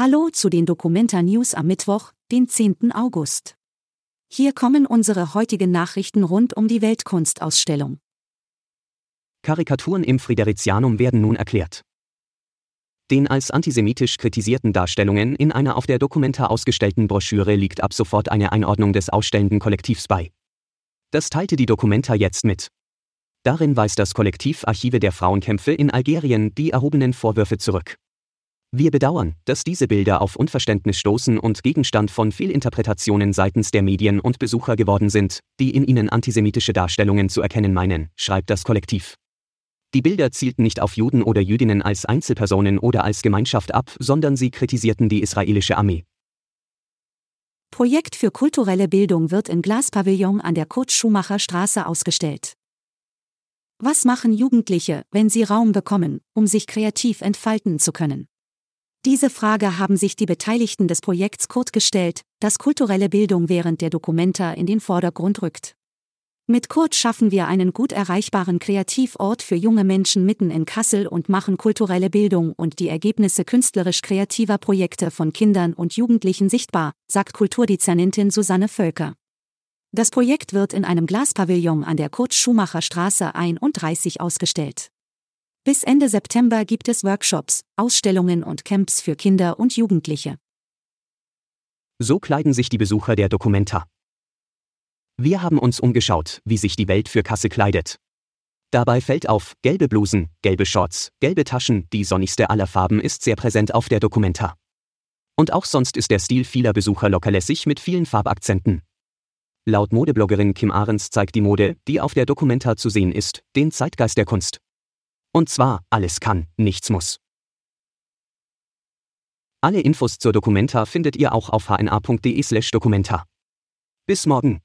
Hallo zu den Documenta News am Mittwoch, den 10. August. Hier kommen unsere heutigen Nachrichten rund um die Weltkunstausstellung. Karikaturen im Friderizianum werden nun erklärt. Den als antisemitisch kritisierten Darstellungen in einer auf der Documenta ausgestellten Broschüre liegt ab sofort eine Einordnung des ausstellenden Kollektivs bei. Das teilte die Documenta jetzt mit. Darin weist das Kollektiv Archive der Frauenkämpfe in Algerien die erhobenen Vorwürfe zurück. Wir bedauern, dass diese Bilder auf Unverständnis stoßen und Gegenstand von Fehlinterpretationen seitens der Medien und Besucher geworden sind, die in ihnen antisemitische Darstellungen zu erkennen meinen, schreibt das Kollektiv. Die Bilder zielten nicht auf Juden oder Jüdinnen als Einzelpersonen oder als Gemeinschaft ab, sondern sie kritisierten die israelische Armee. Projekt für kulturelle Bildung wird im Glaspavillon an der Kurt-Schumacher-Straße ausgestellt. Was machen Jugendliche, wenn sie Raum bekommen, um sich kreativ entfalten zu können? Diese Frage haben sich die Beteiligten des Projekts Kurt gestellt, das kulturelle Bildung während der Dokumenta in den Vordergrund rückt. Mit Kurt schaffen wir einen gut erreichbaren Kreativort für junge Menschen mitten in Kassel und machen kulturelle Bildung und die Ergebnisse künstlerisch kreativer Projekte von Kindern und Jugendlichen sichtbar, sagt Kulturdezernentin Susanne Völker. Das Projekt wird in einem Glaspavillon an der Kurt-Schumacher-Straße 31 ausgestellt. Bis Ende September gibt es Workshops, Ausstellungen und Camps für Kinder und Jugendliche. So kleiden sich die Besucher der Documenta. Wir haben uns umgeschaut, wie sich die Welt für Kasse kleidet. Dabei fällt auf, gelbe Blusen, gelbe Shorts, gelbe Taschen, die sonnigste aller Farben ist sehr präsent auf der Documenta. Und auch sonst ist der Stil vieler Besucher lockerlässig mit vielen Farbakzenten. Laut Modebloggerin Kim Ahrens zeigt die Mode, die auf der Documenta zu sehen ist, den Zeitgeist der Kunst. Und zwar, alles kann, nichts muss. Alle Infos zur Documenta findet ihr auch auf hna.de/documenta. Bis morgen.